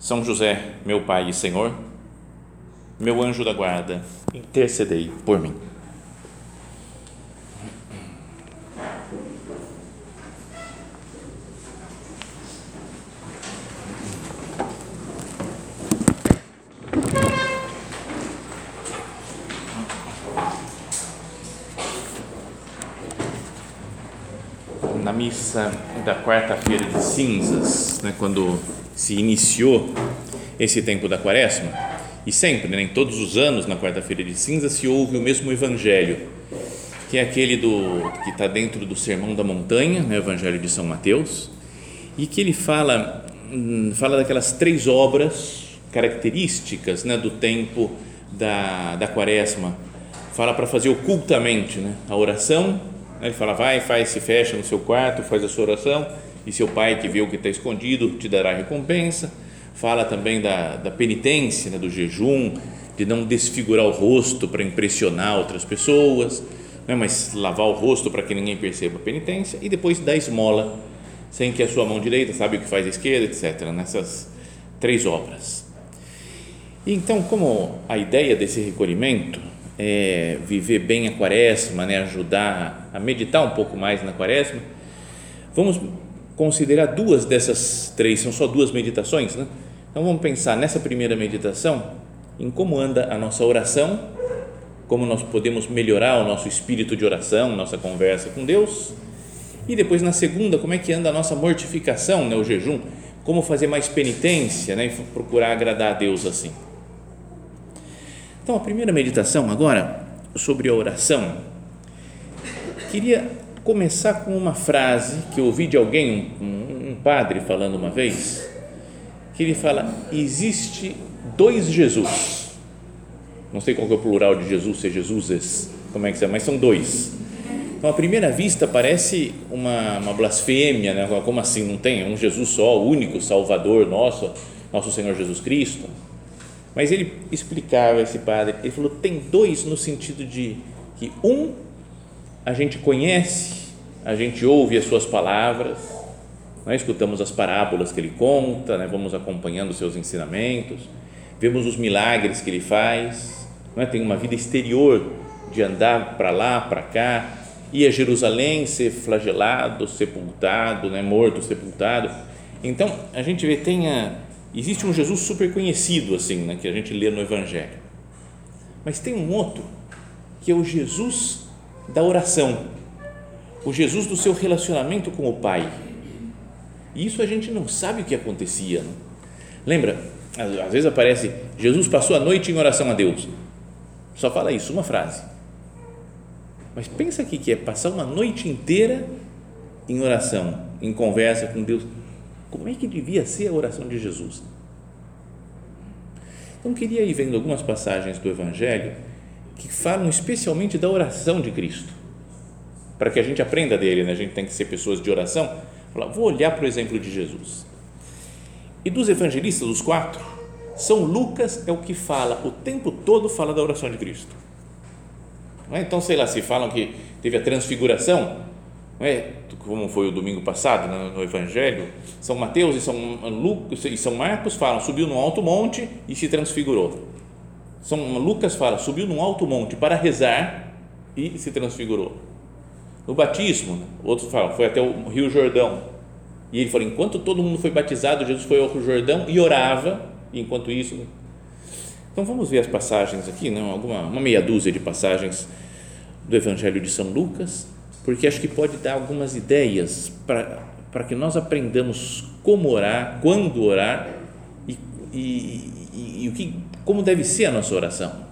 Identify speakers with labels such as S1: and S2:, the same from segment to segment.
S1: São José, meu Pai e Senhor, meu anjo da guarda, intercedei por mim. na missa da quarta-feira de cinzas, né, quando se iniciou esse tempo da quaresma, e sempre, né, em todos os anos, na quarta-feira de cinzas, se ouve o mesmo evangelho, que é aquele do que está dentro do Sermão da Montanha, né, o Evangelho de São Mateus, e que ele fala, hum, fala daquelas três obras características né, do tempo da, da quaresma, fala para fazer ocultamente né, a oração, ele fala, vai, faz, se fecha no seu quarto, faz a sua oração, e seu pai que vê o que está escondido te dará recompensa. Fala também da, da penitência, né, do jejum, de não desfigurar o rosto para impressionar outras pessoas, né, mas lavar o rosto para que ninguém perceba a penitência, e depois da esmola, sem que a sua mão direita sabe o que faz a esquerda, etc. Nessas três obras. Então, como a ideia desse recolhimento é, viver bem a quaresma, né, ajudar a meditar um pouco mais na quaresma, vamos considerar duas dessas três, são só duas meditações, né? Então vamos pensar nessa primeira meditação em como anda a nossa oração, como nós podemos melhorar o nosso espírito de oração, nossa conversa com Deus, e depois na segunda, como é que anda a nossa mortificação, né, o jejum, como fazer mais penitência, né, e procurar agradar a Deus assim. Então, a primeira meditação agora sobre a oração, queria começar com uma frase que eu ouvi de alguém, um, um padre falando uma vez, que ele fala: existe dois Jesus. Não sei qual é o plural de Jesus, se é Jesuses, como é que é, mas são dois. Então, à primeira vista, parece uma, uma blasfêmia, né? como assim? Não tem um Jesus só, o único Salvador nosso, nosso Senhor Jesus Cristo mas ele explicava esse padre, ele falou: tem dois no sentido de que um a gente conhece, a gente ouve as suas palavras, nós escutamos as parábolas que ele conta, né? vamos acompanhando os seus ensinamentos, vemos os milagres que ele faz, não é? tem uma vida exterior de andar para lá, para cá, ir a Jerusalém, ser flagelado, sepultado, né? morto, sepultado. Então a gente vê, tem a Existe um Jesus super conhecido, assim, né, que a gente lê no Evangelho. Mas tem um outro, que é o Jesus da oração, o Jesus do seu relacionamento com o Pai. E isso a gente não sabe o que acontecia. Não? Né? Lembra? Às vezes aparece, Jesus passou a noite em oração a Deus. Só fala isso, uma frase. Mas pensa aqui que é passar uma noite inteira em oração, em conversa com Deus como é que devia ser a oração de Jesus? Então, queria ir vendo algumas passagens do Evangelho que falam especialmente da oração de Cristo, para que a gente aprenda dele, né? a gente tem que ser pessoas de oração. Vou olhar para o exemplo de Jesus. E dos evangelistas, os quatro, São Lucas é o que fala, o tempo todo fala da oração de Cristo. É? Então, sei lá, se falam que teve a transfiguração, é? como foi o domingo passado no, no Evangelho, São Mateus e São Lucas e São Marcos falam, subiu num alto monte e se transfigurou. São Lucas fala, subiu num alto monte para rezar e se transfigurou. No batismo, outros falam, foi até o Rio Jordão. E ele falou, enquanto todo mundo foi batizado, Jesus foi ao Rio Jordão e orava, enquanto isso. Então vamos ver as passagens aqui, não? Alguma, uma meia dúzia de passagens do Evangelho de São Lucas porque acho que pode dar algumas ideias para que nós aprendamos como orar, quando orar e, e, e, e o que, como deve ser a nossa oração.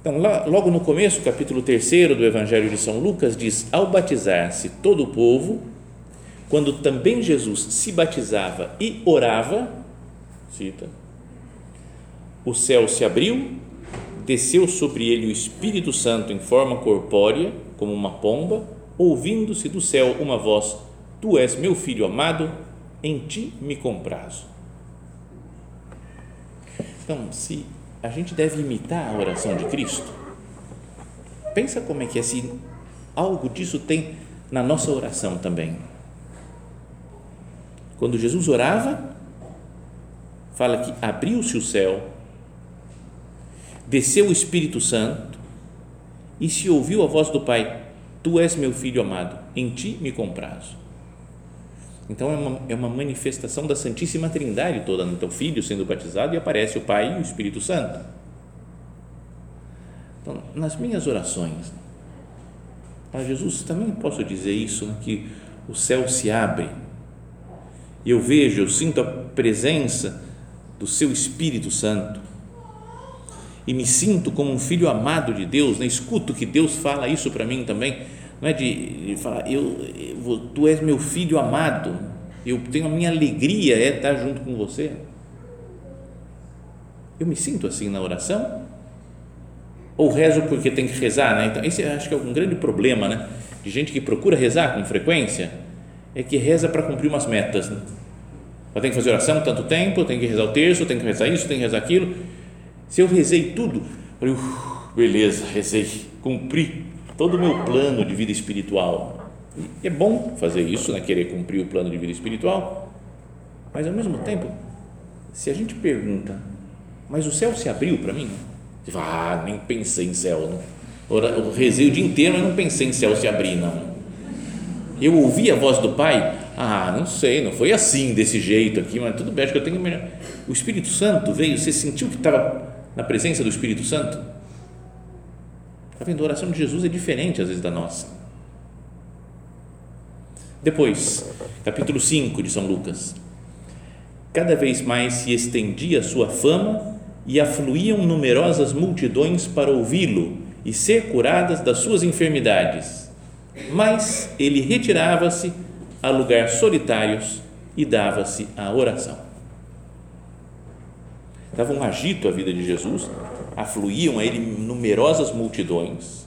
S1: Então, lá, logo no começo, capítulo 3 do Evangelho de São Lucas, diz: Ao batizar-se todo o povo, quando também Jesus se batizava e orava, cita, o céu se abriu, desceu sobre ele o Espírito Santo em forma corpórea, como uma pomba, ouvindo-se do céu uma voz: Tu és meu filho amado, em ti me comprazo. Então, se a gente deve imitar a oração de Cristo, pensa como é que é, se algo disso tem na nossa oração também. Quando Jesus orava, fala que abriu-se o céu, desceu o Espírito Santo e se ouviu a voz do Pai: Tu és meu filho amado, em ti me comprazo. Então é uma, é uma manifestação da Santíssima Trindade toda, então o Filho sendo batizado e aparece o Pai e o Espírito Santo. Então, nas minhas orações, para Jesus também posso dizer isso, né, que o céu se abre eu vejo, eu sinto a presença do Seu Espírito Santo e me sinto como um filho amado de Deus, né? escuto que Deus fala isso para mim também, não é de, de falar, eu, eu, tu és meu filho amado, eu tenho a minha alegria é estar junto com você. Eu me sinto assim na oração? Ou rezo porque tem que rezar, né? Então, esse acho que é um grande problema, né? De gente que procura rezar com frequência, é que reza para cumprir umas metas, né? Eu que fazer oração tanto tempo, tenho que rezar o terço, tenho que rezar isso, tenho que rezar aquilo. Se eu rezei tudo, falei, beleza, rezei, cumpri todo o meu plano de vida espiritual. E é bom fazer isso, né? querer cumprir o plano de vida espiritual, mas ao mesmo tempo, se a gente pergunta, mas o céu se abriu para mim? Você fala, ah, nem pensei em céu, não. Eu rezei o dia inteiro, mas não pensei em céu se abrir, não. Eu ouvi a voz do Pai, ah, não sei, não foi assim, desse jeito aqui, mas tudo bem, acho que eu tenho melhor. O Espírito Santo veio, você sentiu que estava na presença do Espírito Santo? Está vendo? A oração de Jesus é diferente às vezes da nossa. Depois, capítulo 5 de São Lucas. Cada vez mais se estendia a sua fama e afluíam numerosas multidões para ouvi-lo e ser curadas das suas enfermidades. Mas ele retirava-se a lugares solitários e dava-se à oração. Dava um agito à vida de Jesus, afluíam a ele numerosas multidões,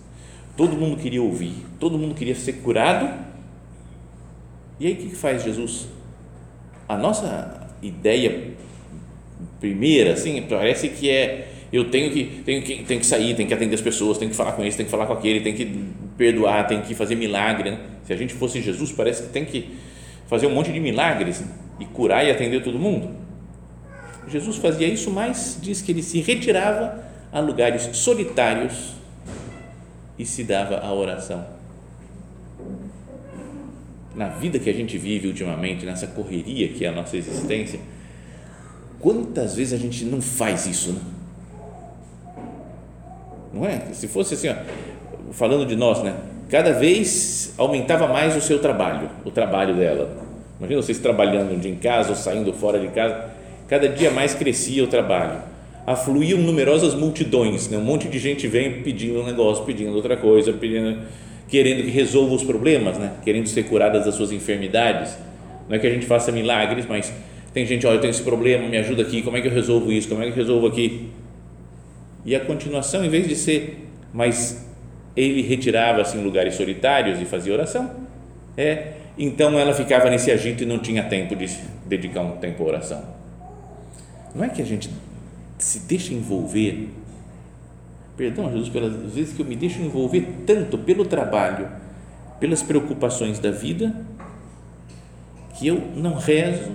S1: todo mundo queria ouvir, todo mundo queria ser curado. E aí o que faz Jesus? A nossa ideia primeira, assim, parece que é eu tenho que, tenho que, tenho que sair, tenho que atender as pessoas, tenho que falar com esse, tenho que falar com aquele, tenho que perdoar, tenho que fazer milagre. Né? Se a gente fosse Jesus, parece que tem que fazer um monte de milagres e curar e atender todo mundo. Jesus fazia isso, mas diz que ele se retirava a lugares solitários e se dava à oração. Na vida que a gente vive ultimamente, nessa correria que é a nossa existência, quantas vezes a gente não faz isso, né? Não é? Se fosse assim, ó, falando de nós, né? Cada vez aumentava mais o seu trabalho, o trabalho dela. Imagina vocês trabalhando um dia em casa ou saindo fora de casa, cada dia mais crescia o trabalho. Afluíam numerosas multidões, né? um monte de gente vem pedindo um negócio, pedindo outra coisa, pedindo, querendo que resolva os problemas, né? querendo ser curadas das suas enfermidades. Não é que a gente faça milagres, mas tem gente, olha, eu tenho esse problema, me ajuda aqui, como é que eu resolvo isso, como é que eu resolvo aqui? E a continuação, em vez de ser, mas ele retirava-se em lugares solitários e fazia oração, é, então ela ficava nesse agito e não tinha tempo de dedicar um tempo à oração. Não é que a gente se deixa envolver, perdão, Jesus, pelas vezes que eu me deixo envolver tanto pelo trabalho, pelas preocupações da vida, que eu não rezo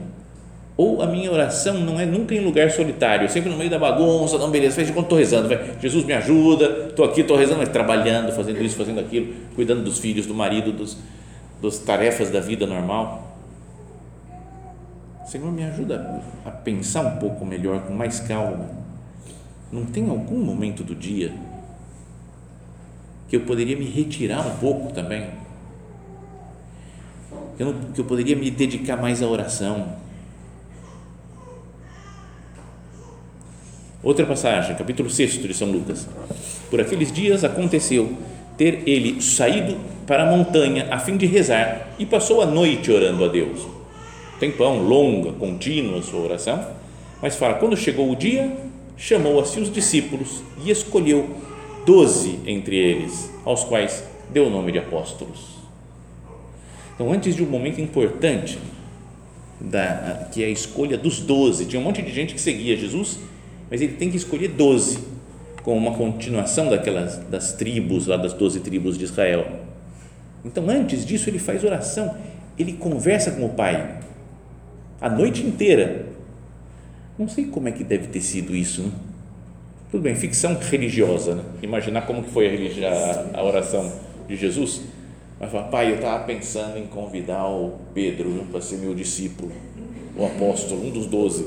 S1: ou a minha oração não é nunca em lugar solitário, sempre no meio da bagunça, não, beleza, fez quando estou rezando, vai, Jesus me ajuda, estou aqui, estou rezando, mas trabalhando, fazendo isso, fazendo aquilo, cuidando dos filhos, do marido, dos, das tarefas da vida normal. Senhor, me ajuda a pensar um pouco melhor, com mais calma. Não tem algum momento do dia que eu poderia me retirar um pouco também? Que eu, que eu poderia me dedicar mais à oração? Outra passagem, capítulo 6 de São Lucas. Por aqueles dias aconteceu ter ele saído para a montanha a fim de rezar e passou a noite orando a Deus. Tempão, longa, contínua sua oração, mas fala: quando chegou o dia, chamou a si os discípulos e escolheu doze entre eles, aos quais deu o nome de apóstolos. Então, antes de um momento importante, da, que é a escolha dos doze, tinha um monte de gente que seguia Jesus, mas ele tem que escolher doze, como uma continuação daquelas das tribos, lá das doze tribos de Israel. Então, antes disso, ele faz oração, ele conversa com o Pai a noite inteira. Não sei como é que deve ter sido isso, né? Tudo bem, ficção religiosa, né? Imaginar como que foi a, a oração de Jesus. Mas fala, pai, eu estava pensando em convidar o Pedro para ser meu discípulo, o apóstolo, um dos doze.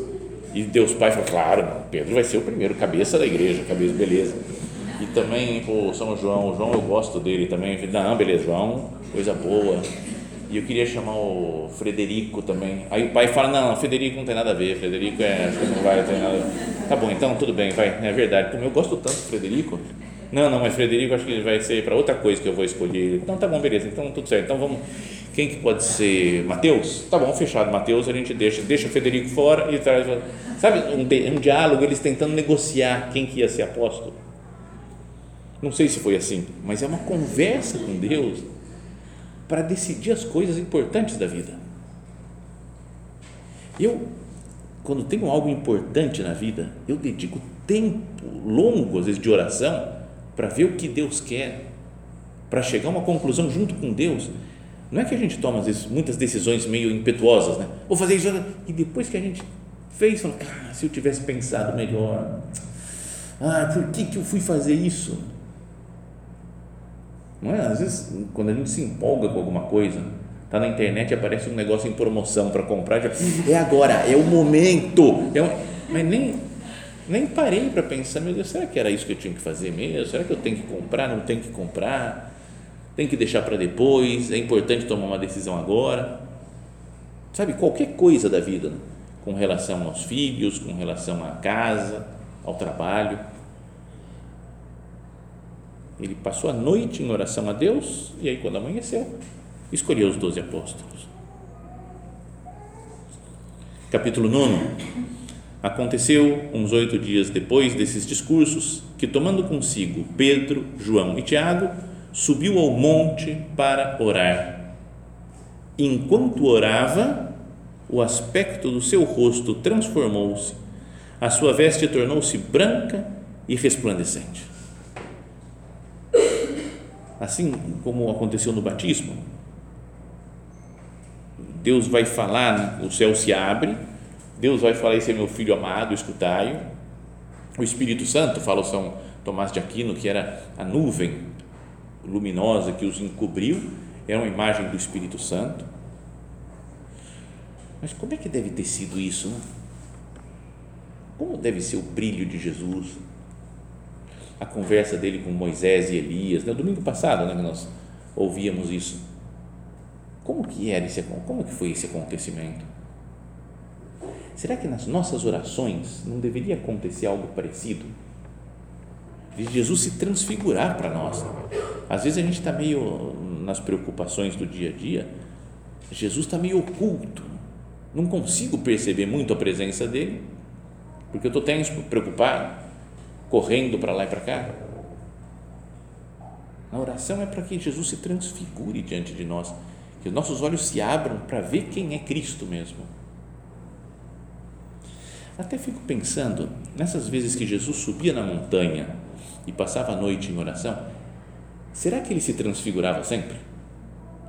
S1: E Deus Pai falou, claro, Pedro vai ser o primeiro cabeça da igreja, cabeça, beleza. E também o São João, o João eu gosto dele também. Não, beleza, João, coisa boa. E eu queria chamar o Frederico também. Aí o pai fala: Não, não Frederico não tem nada a ver. Frederico é, acho que não vai ter nada. Tá bom, então tudo bem, vai. É verdade. Como eu gosto tanto do Frederico. Não, não, mas Frederico acho que ele vai ser para outra coisa que eu vou escolher. Então tá bom, beleza. Então tudo certo. Então vamos. Quem que pode ser? Mateus? Tá bom, fechado. Mateus a gente deixa, deixa Frederico fora e traz. Sabe, um, um diálogo, eles tentando negociar quem que ia ser apóstolo. Não sei se foi assim, mas é uma conversa com Deus para decidir as coisas importantes da vida. Eu, quando tenho algo importante na vida, eu dedico tempo longo, às vezes, de oração para ver o que Deus quer, para chegar a uma conclusão junto com Deus. Não é que a gente toma, às vezes, muitas decisões meio impetuosas, né? Vou fazer isso, e depois que a gente fez, fala, cara, se eu tivesse pensado melhor, ah, por que, que eu fui fazer isso? Não é? Às vezes, quando a gente se empolga com alguma coisa, tá na internet aparece um negócio em promoção para comprar, já, é agora, é o momento. É um, mas nem, nem parei para pensar, meu Deus, será que era isso que eu tinha que fazer mesmo? Será que eu tenho que comprar? Não tenho que comprar? Tem que deixar para depois? É importante tomar uma decisão agora? Sabe, qualquer coisa da vida, né? com relação aos filhos, com relação à casa, ao trabalho ele passou a noite em oração a Deus e aí, quando amanheceu, escolheu os doze apóstolos. Capítulo 9. Aconteceu, uns oito dias depois desses discursos, que, tomando consigo Pedro, João e Tiago, subiu ao monte para orar. Enquanto orava, o aspecto do seu rosto transformou-se, a sua veste tornou-se branca e resplandecente assim como aconteceu no batismo. Deus vai falar, o céu se abre, Deus vai falar: Esse é meu filho amado, escutai-o. O Espírito Santo, fala o São Tomás de Aquino, que era a nuvem luminosa que os encobriu, era uma imagem do Espírito Santo. Mas como é que deve ter sido isso? Né? Como deve ser o brilho de Jesus? A conversa dele com Moisés e Elias, no né? domingo passado, né, que nós ouvíamos isso. Como que era esse, como que foi esse acontecimento? Será que nas nossas orações não deveria acontecer algo parecido? De Jesus se transfigurar para nós. Às vezes a gente está meio nas preocupações do dia a dia, Jesus está meio oculto, não consigo perceber muito a presença dele, porque eu estou tenso, preocupado correndo para lá e para cá. A oração é para que Jesus se transfigure diante de nós, que os nossos olhos se abram para ver quem é Cristo mesmo. Até fico pensando, nessas vezes que Jesus subia na montanha e passava a noite em oração, será que ele se transfigurava sempre?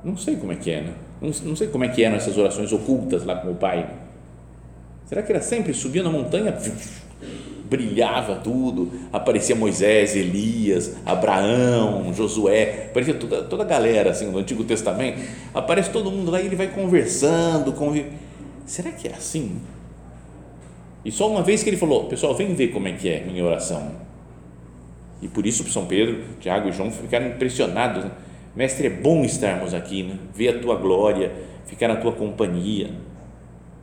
S1: Não sei como é que é, né? não, sei como é que eram essas orações ocultas lá com o Pai. Será que era sempre subia na montanha, brilhava tudo, aparecia Moisés, Elias, Abraão, Josué, aparecia toda, toda a galera assim do Antigo Testamento, aparece todo mundo lá e ele vai conversando, convive. Será que é assim? E só uma vez que ele falou, pessoal, vem ver como é que é minha oração. E por isso São Pedro, Tiago e João ficaram impressionados. Né? Mestre, é bom estarmos aqui, né? ver a tua glória, ficar na tua companhia.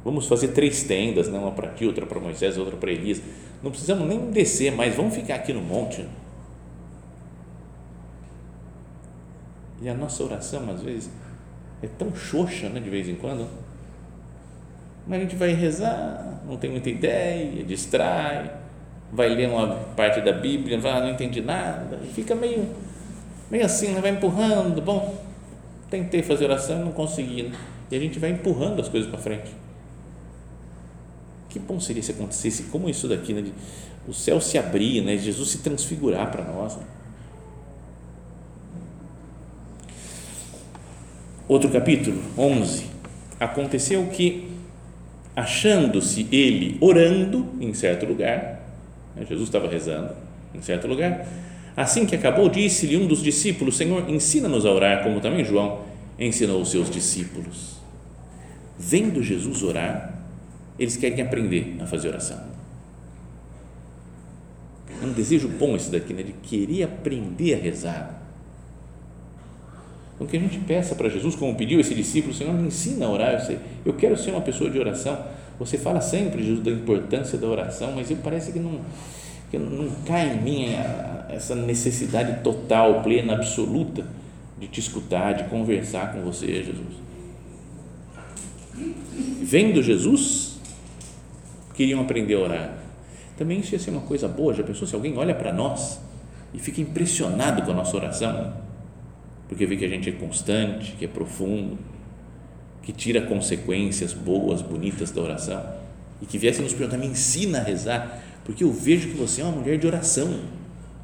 S1: Vamos fazer três tendas, né? uma para ti, outra para Moisés, outra para Elias não precisamos nem descer mais, vamos ficar aqui no monte. E a nossa oração, às vezes, é tão xoxa, né, de vez em quando. Mas a gente vai rezar, não tem muita ideia, distrai, vai ler uma parte da Bíblia, vai, não entendi nada, e fica meio, meio assim, né, vai empurrando. Bom, tentei fazer oração, não consegui. Né? E a gente vai empurrando as coisas para frente. Que bom seria se acontecesse como isso daqui, né? O céu se abrir, né? Jesus se transfigurar para nós. Né? Outro capítulo, 11. Aconteceu que, achando-se ele orando em certo lugar, né? Jesus estava rezando em certo lugar, assim que acabou, disse-lhe um dos discípulos: Senhor, ensina-nos a orar, como também João ensinou os seus discípulos. Vendo Jesus orar, eles querem aprender a fazer oração. É um desejo bom esse daqui, né? de querer aprender a rezar. Então, que a gente peça para Jesus, como pediu esse discípulo, Senhor, me ensina a orar. Eu, sei, eu quero ser uma pessoa de oração. Você fala sempre, Jesus, da importância da oração, mas eu parece que não, que não cai em mim essa necessidade total, plena, absoluta de te escutar, de conversar com você, Jesus. Vendo Jesus, queriam aprender a orar. Também isso ia ser uma coisa boa. Já pensou se alguém olha para nós e fica impressionado com a nossa oração? Porque vê que a gente é constante, que é profundo, que tira consequências boas, bonitas da oração e que viesse nos perguntar: me ensina a rezar, porque eu vejo que você é uma mulher de oração.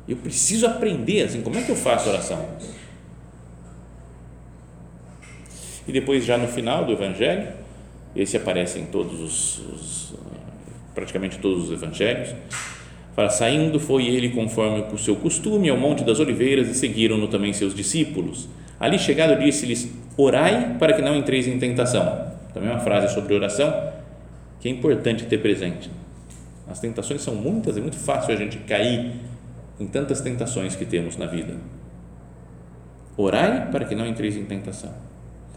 S1: Eu preciso aprender assim. Como é que eu faço oração? E depois, já no final do Evangelho, esse aparece em todos os, os praticamente todos os evangelhos. Fala, saindo foi ele conforme o seu costume ao Monte das Oliveiras e seguiram-no também seus discípulos. Ali chegado disse-lhes, orai para que não entreis em tentação. Também uma frase sobre oração que é importante ter presente. As tentações são muitas, é muito fácil a gente cair em tantas tentações que temos na vida. Orai para que não entreis em tentação.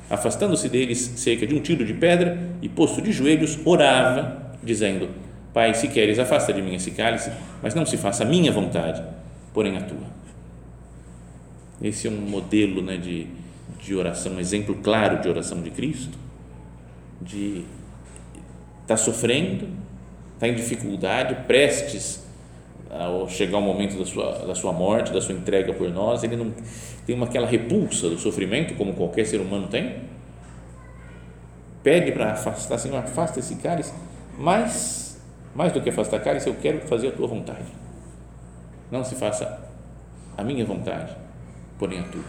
S1: Afastando-se deles cerca de um tiro de pedra e posto de joelhos, orava, dizendo: Pai, se queres, afasta de mim esse cálice, mas não se faça a minha vontade, porém a tua. Esse é um modelo né, de, de oração, um exemplo claro de oração de Cristo, de estar tá sofrendo, está em dificuldade, prestes ao chegar o momento da sua, da sua morte, da sua entrega por nós, ele não tem uma, aquela repulsa do sofrimento, como qualquer ser humano tem, pede para afastar, Senhor, afasta esse cálice, mas mais do que afastar cálice, eu quero fazer a tua vontade. Não se faça a minha vontade, porém a tua.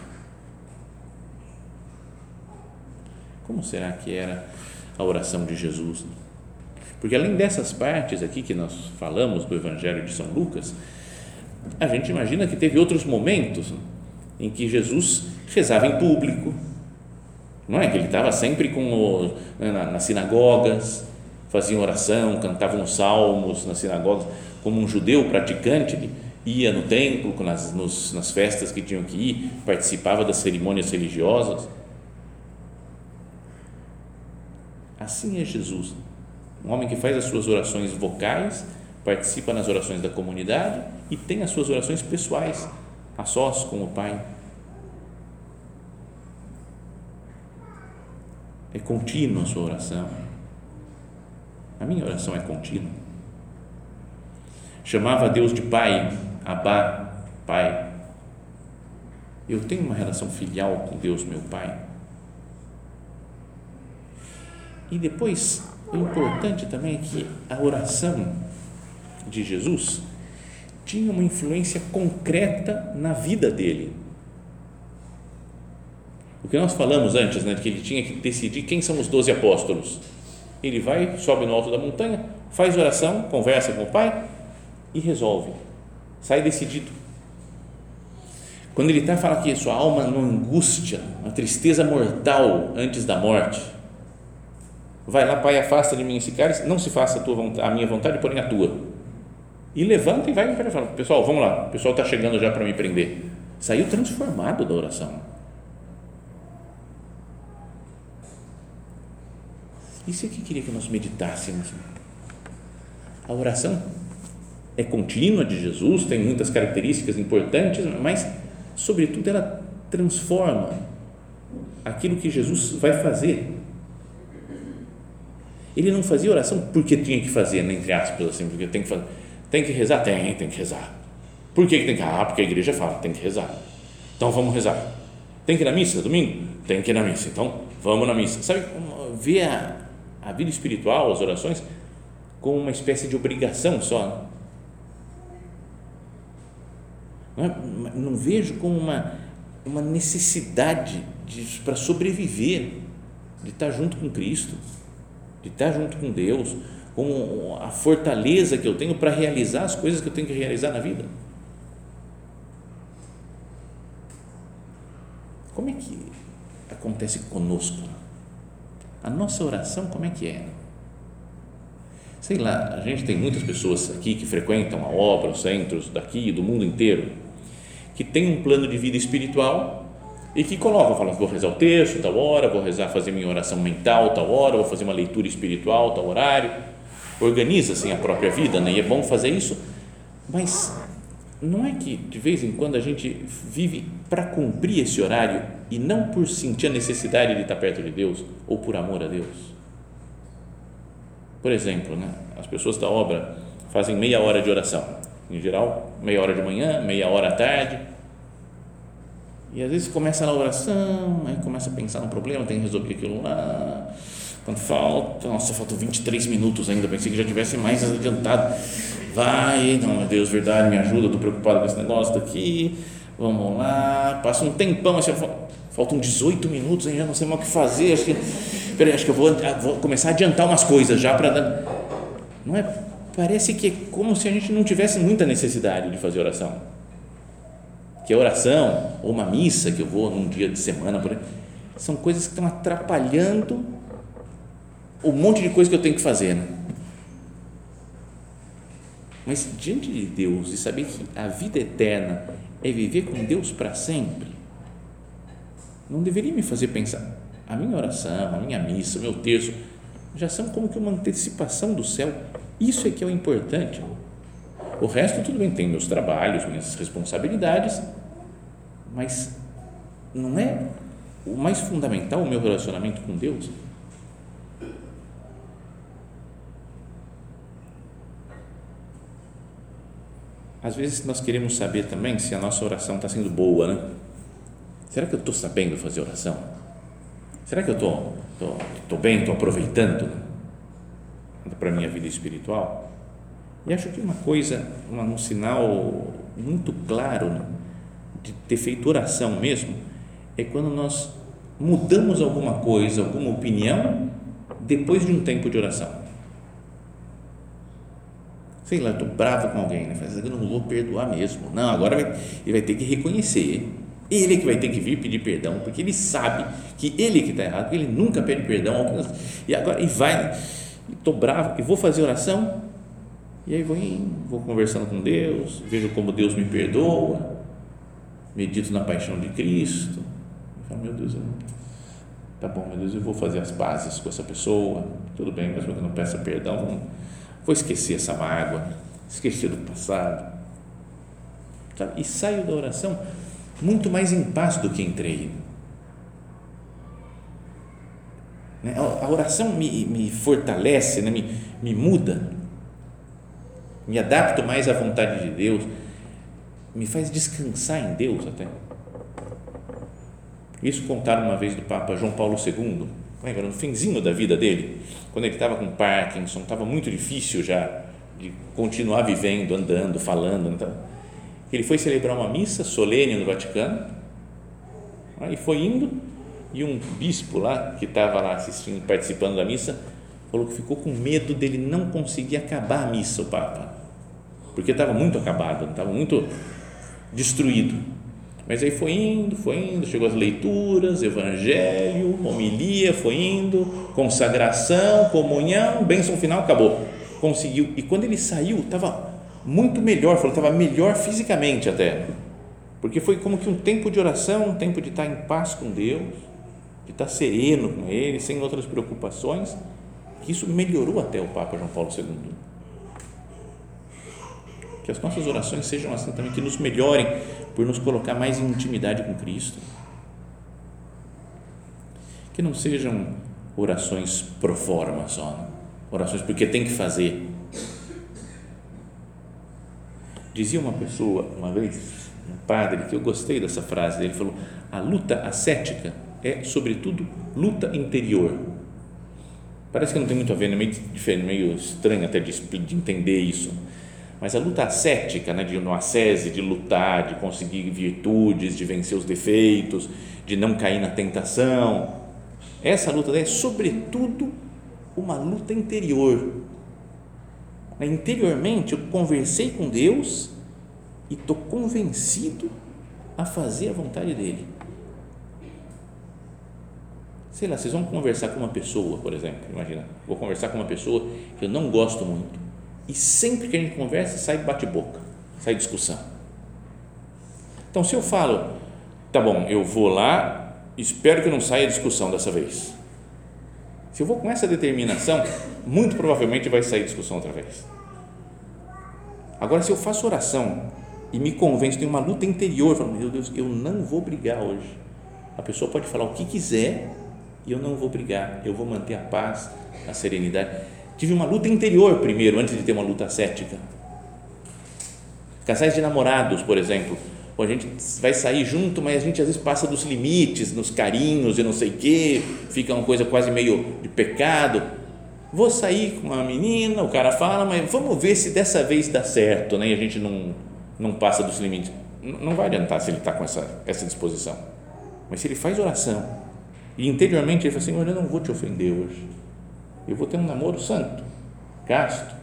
S1: Como será que era a oração de Jesus? Porque além dessas partes aqui que nós falamos do Evangelho de São Lucas, a gente imagina que teve outros momentos em que Jesus rezava em público, não é? Que ele estava sempre com o, na, nas sinagogas, faziam oração, cantavam salmos nas sinagogas, como um judeu praticante, ele ia no templo, nas, nos, nas festas que tinham que ir, participava das cerimônias religiosas. Assim é Jesus, um homem que faz as suas orações vocais, participa nas orações da comunidade e tem as suas orações pessoais, a sós com o Pai. É contínua a sua oração a minha oração é contínua. Chamava Deus de Pai, Abá, Pai. Eu tenho uma relação filial com Deus, meu Pai. E depois, o importante também é que a oração de Jesus tinha uma influência concreta na vida dele. O que nós falamos antes, né, de que ele tinha que decidir quem são os doze apóstolos ele vai, sobe no alto da montanha, faz oração, conversa com o pai e resolve. Sai decidido. Quando ele está, fala que sua alma não angústia, uma tristeza mortal antes da morte. Vai lá, pai, afasta de mim esse cálice, não se faça a, tua a minha vontade, porém a tua. E levanta e vai para fala, pessoal, vamos lá, o pessoal está chegando já para me prender. Saiu transformado da oração Isso é que queria que nós meditássemos. A oração é contínua de Jesus, tem muitas características importantes, mas, sobretudo, ela transforma aquilo que Jesus vai fazer. Ele não fazia oração porque tinha que fazer, entre aspas, assim, porque tem que fazer. Tem que rezar? Tem, tem que rezar. Por que, que tem que? Ah, porque a igreja fala, tem que rezar. Então vamos rezar. Tem que ir na missa domingo? Tem que ir na missa. Então vamos na missa. Sabe, ver a, a vida espiritual, as orações, como uma espécie de obrigação só. Não, é? não vejo como uma, uma necessidade para sobreviver, de estar junto com Cristo, de estar junto com Deus, com a fortaleza que eu tenho para realizar as coisas que eu tenho que realizar na vida. Como é que acontece conosco? A nossa oração, como é que é? Sei lá, a gente tem muitas pessoas aqui que frequentam a obra, os centros daqui do mundo inteiro, que tem um plano de vida espiritual e que colocam, falam, vou rezar o texto tal hora, vou rezar, fazer minha oração mental tal hora, vou fazer uma leitura espiritual tal horário, organiza assim a própria vida, né? E é bom fazer isso, mas não é que de vez em quando a gente vive para cumprir esse horário e não por sentir a necessidade de estar perto de Deus ou por amor a Deus. Por exemplo, né, as pessoas da obra fazem meia hora de oração, em geral, meia hora de manhã, meia hora à tarde. E às vezes começa na oração, aí começa a pensar no problema, tem que resolver aquilo lá. Quando falta, nossa, faltam 23 minutos ainda, pensei que já tivesse mais adiantado vai, não, meu Deus, verdade, me ajuda, estou preocupado com esse negócio daqui, vamos lá, passa um tempão, assim, faltam 18 minutos, já não sei mais o que fazer, acho que, peraí, acho que eu vou, vou começar a adiantar umas coisas já para não é, parece que é como se a gente não tivesse muita necessidade de fazer oração, que a oração, ou uma missa que eu vou num dia de semana, por aí, são coisas que estão atrapalhando o monte de coisa que eu tenho que fazer, né? Mas diante de Deus e saber que a vida eterna é viver com Deus para sempre, não deveria me fazer pensar. A minha oração, a minha missa, o meu terço, já são como que uma antecipação do céu. Isso é que é o importante. O resto, tudo bem, tem meus trabalhos, minhas responsabilidades, mas não é o mais fundamental o meu relacionamento com Deus Às vezes nós queremos saber também se a nossa oração está sendo boa, né? Será que eu estou sabendo fazer oração? Será que eu estou tô, bem, estou aproveitando para a minha vida espiritual? E acho que uma coisa, um sinal muito claro né, de ter feito oração mesmo, é quando nós mudamos alguma coisa, alguma opinião, depois de um tempo de oração sei lá, estou bravo com alguém, né? Faz, eu não vou perdoar mesmo. Não, agora vai, ele vai ter que reconhecer. Ele que vai ter que vir pedir perdão, porque ele sabe que ele que está errado, porque ele nunca pede perdão. E agora, e vai, estou bravo, e vou fazer oração, e aí vou, vou conversando com Deus, vejo como Deus me perdoa, medito na paixão de Cristo. Eu falo, meu Deus, eu, tá bom, meu Deus, eu vou fazer as pazes com essa pessoa, tudo bem, mas eu não peça perdão, vamos Vou esquecer essa mágoa, esquecer do passado. E saio da oração muito mais em paz do que entrei. Né? A oração me, me fortalece, né? me, me muda, me adapto mais à vontade de Deus, me faz descansar em Deus até. Isso contaram uma vez do Papa João Paulo II, lembra, no finzinho da vida dele, quando ele estava com Parkinson, estava muito difícil já de continuar vivendo, andando, falando. Então, ele foi celebrar uma missa solene no Vaticano, e foi indo, e um bispo lá, que estava lá assistindo, participando da missa, falou que ficou com medo dele não conseguir acabar a missa, o Papa, porque estava muito acabado, estava muito destruído mas aí foi indo, foi indo, chegou as leituras, evangelho, homilia, foi indo, consagração, comunhão, bênção final, acabou. Conseguiu. E quando ele saiu, estava muito melhor, falou, estava melhor fisicamente até. Porque foi como que um tempo de oração, um tempo de estar em paz com Deus, de estar sereno com Ele, sem outras preocupações, que isso melhorou até o Papa João Paulo II. Que as nossas orações sejam assim também, que nos melhorem por nos colocar mais em intimidade com Cristo. Que não sejam orações pro forma só, né? orações porque tem que fazer. Dizia uma pessoa uma vez, um padre, que eu gostei dessa frase, ele falou: a luta ascética é, sobretudo, luta interior. Parece que não tem muito a ver, é meio, meio estranho até de, de entender isso mas a luta ascética, né, de no ascese, de lutar, de conseguir virtudes, de vencer os defeitos, de não cair na tentação, essa luta é sobretudo uma luta interior. Interiormente eu conversei com Deus e estou convencido a fazer a vontade dele. Sei lá, vocês vão conversar com uma pessoa, por exemplo, imagina, vou conversar com uma pessoa que eu não gosto muito e sempre que a gente conversa, sai bate-boca, sai discussão. Então, se eu falo, tá bom, eu vou lá, espero que não saia discussão dessa vez. Se eu vou com essa determinação, muito provavelmente vai sair discussão outra vez. Agora, se eu faço oração e me convenço, tem uma luta interior, falo, meu Deus, eu não vou brigar hoje. A pessoa pode falar o que quiser e eu não vou brigar, eu vou manter a paz, a serenidade Tive uma luta interior primeiro, antes de ter uma luta cética. Casais de namorados, por exemplo, a gente vai sair junto, mas a gente às vezes passa dos limites, nos carinhos e não sei o quê, fica uma coisa quase meio de pecado. Vou sair com uma menina, o cara fala, mas vamos ver se dessa vez dá certo, né? E a gente não, não passa dos limites. Não vai adiantar se ele está com essa, essa disposição. Mas se ele faz oração e interiormente ele fala assim: Olha, eu não vou te ofender hoje eu vou ter um namoro santo, casto.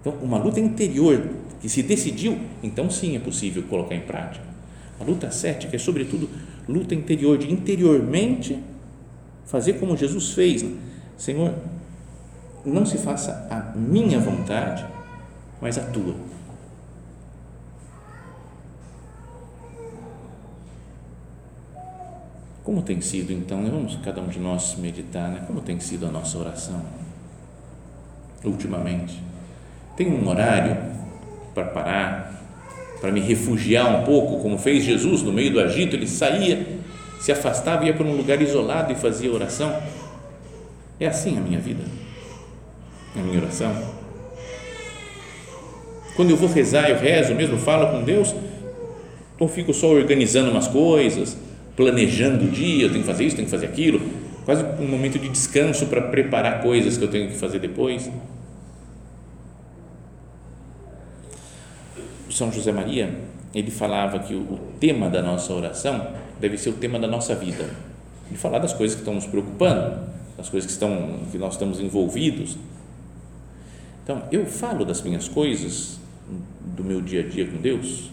S1: Então, uma luta interior que se decidiu, então sim é possível colocar em prática. A luta cética é, sobretudo, luta interior, de interiormente fazer como Jesus fez. Senhor, não se faça a minha vontade, mas a tua. Como tem sido então, né? vamos cada um de nós meditar, né? como tem sido a nossa oração ultimamente? Tem um horário para parar, para me refugiar um pouco, como fez Jesus no meio do agito, ele saía, se afastava, ia para um lugar isolado e fazia oração. É assim a minha vida, a minha oração. Quando eu vou rezar, eu rezo mesmo, falo com Deus, ou fico só organizando umas coisas, planejando o dia, eu tenho que fazer isso, tenho que fazer aquilo, quase um momento de descanso para preparar coisas que eu tenho que fazer depois. São José Maria, ele falava que o tema da nossa oração deve ser o tema da nossa vida, de falar das coisas que estão nos preocupando, das coisas que estão que nós estamos envolvidos. Então, eu falo das minhas coisas do meu dia a dia com Deus,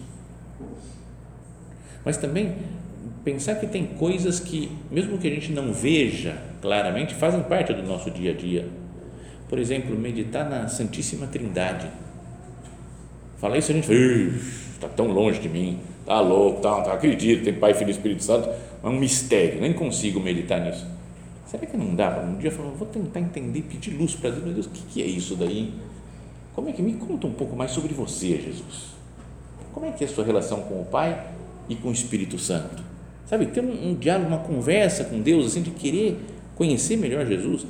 S1: mas também pensar que tem coisas que, mesmo que a gente não veja claramente, fazem parte do nosso dia a dia. Por exemplo, meditar na Santíssima Trindade. Falar isso a gente está tão longe de mim, está louco, tá, tá, acredito, tem Pai, Filho e Espírito Santo, é um mistério, nem consigo meditar nisso. Será que não dá? Um dia falar, vou tentar entender, pedir luz para Deus, meu Deus, o que, que é isso daí? Como é que me conta um pouco mais sobre você, Jesus? Como é que é a sua relação com o Pai e com o Espírito Santo? Sabe, ter um, um diálogo, uma conversa com Deus, assim, de querer conhecer melhor Jesus. O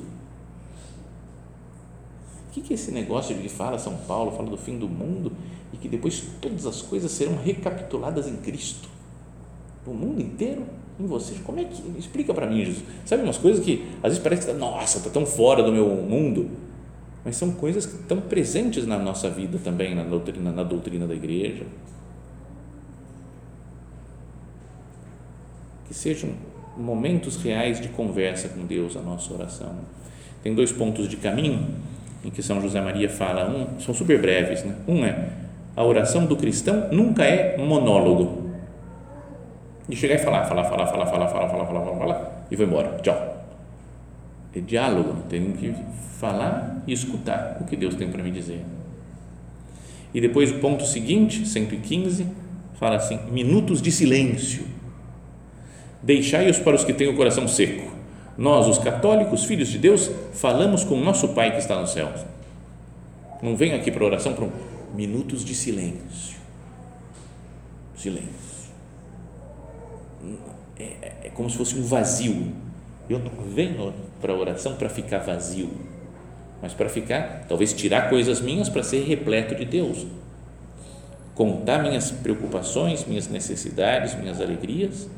S1: que, que é esse negócio de que fala São Paulo, fala do fim do mundo e que depois todas as coisas serão recapituladas em Cristo? O mundo inteiro em você. Como é que. Explica para mim, Jesus. Sabe umas coisas que às vezes parece que, tá, nossa, está tão fora do meu mundo, mas são coisas que estão presentes na nossa vida também, na doutrina, na doutrina da igreja. Que sejam momentos reais de conversa com Deus a nossa oração. Tem dois pontos de caminho em que São José Maria fala, um, são super breves, né? Um é a oração do cristão nunca é monólogo. De chegar e falar, falar, falar, falar, falar, falar, falar, falar, falar, falar e vou embora. Tchau. É diálogo, tem que falar e escutar o que Deus tem para me dizer. E depois o ponto seguinte, 115, fala assim: minutos de silêncio Deixai-os para os que têm o coração seco. Nós, os católicos, filhos de Deus, falamos com o nosso Pai que está nos céus. Não venho aqui para oração para um, minutos de silêncio. silêncio. É, é como se fosse um vazio. Eu não venho para a oração para ficar vazio, mas para ficar, talvez tirar coisas minhas para ser repleto de Deus. Contar minhas preocupações, minhas necessidades, minhas alegrias,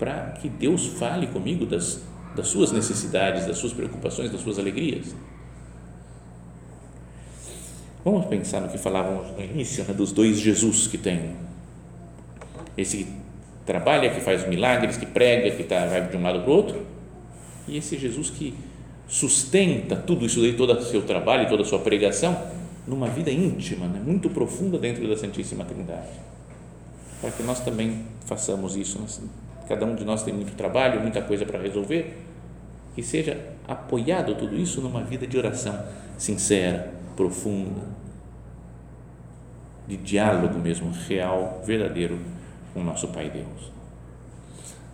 S1: para que Deus fale comigo das, das suas necessidades, das suas preocupações, das suas alegrias. Vamos pensar no que falávamos no início, né, dos dois Jesus que tem. Esse que trabalha, que faz milagres, que prega, que tá, vai de um lado para o outro, e esse Jesus que sustenta tudo isso aí, todo o seu trabalho, toda a sua pregação, numa vida íntima, né, muito profunda dentro da Santíssima Trindade. Para que nós também façamos isso. Cada um de nós tem muito trabalho, muita coisa para resolver, que seja apoiado tudo isso numa vida de oração sincera, profunda, de diálogo mesmo, real, verdadeiro com o nosso Pai Deus.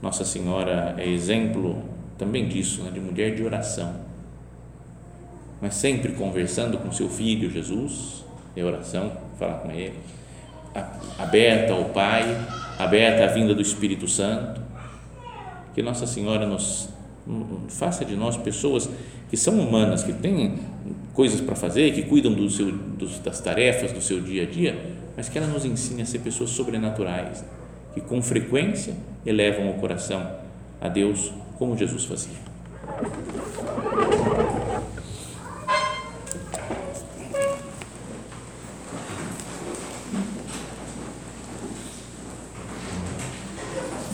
S1: Nossa Senhora é exemplo também disso, né, de mulher de oração, mas sempre conversando com seu filho Jesus, em oração, falar com ele, aberta ao Pai, aberta à vinda do Espírito Santo, que Nossa Senhora nos faça de nós pessoas que são humanas, que têm coisas para fazer, que cuidam do seu, dos, das tarefas do seu dia a dia, mas que ela nos ensine a ser pessoas sobrenaturais, que com frequência elevam o coração a Deus como Jesus fazia.